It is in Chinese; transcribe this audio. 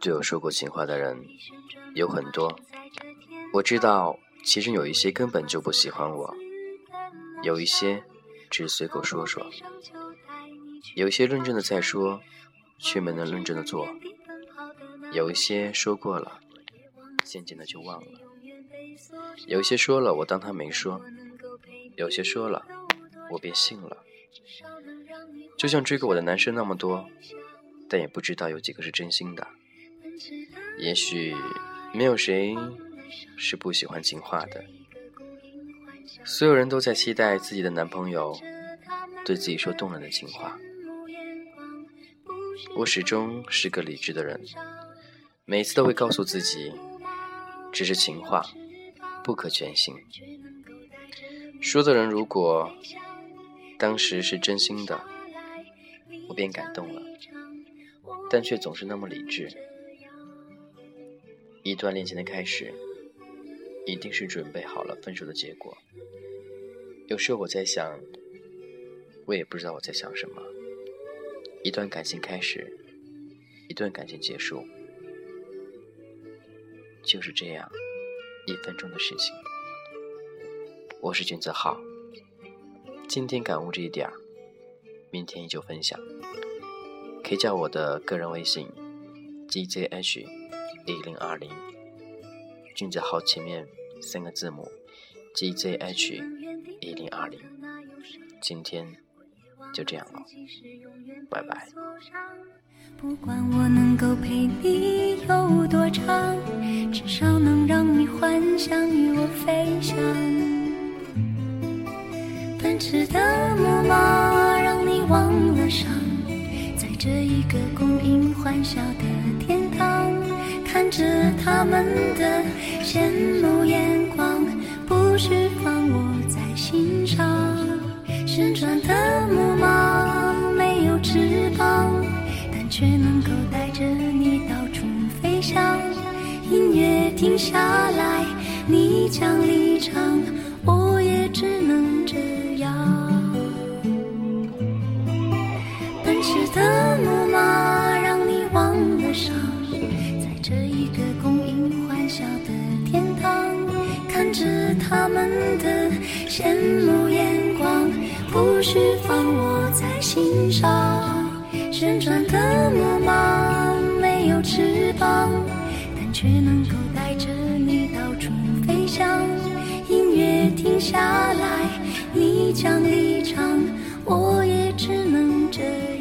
对我说过情话的人有很多，我知道，其中有一些根本就不喜欢我，有一些只随口说说，有些认真的在说，却没能认真的做，有一些说过了，渐渐的就忘了，有些说了我当他没说，有些说了我便信了，就像追过我的男生那么多，但也不知道有几个是真心的。也许没有谁是不喜欢情话的，所有人都在期待自己的男朋友对自己说动人的情话。我始终是个理智的人，每次都会告诉自己，只是情话，不可全信。说的人如果当时是真心的，我便感动了，但却总是那么理智。一段恋情的开始，一定是准备好了分手的结果。有时候我在想，我也不知道我在想什么。一段感情开始，一段感情结束，就是这样，一分钟的事情。我是君子浩，今天感悟这一点儿，明天依旧分享。可以加我的个人微信：gzh。一零二零，君子浩前面三个字母 G Z H 一零二零，今天就这样了，拜拜。不管我能够陪你有多长，至少能让你幻想与我飞翔。奔驰的木马让你忘了伤，在这一个供应欢笑的天堂。看着他们的下来，你将离场，我也只能这样。奔驰的木马让你忘了伤。在这一个供应欢笑的天堂，看着他们的羡慕眼光，不需放我在心上。旋转的木马没有翅膀，但却能够下来，你将离场，我也只能这样。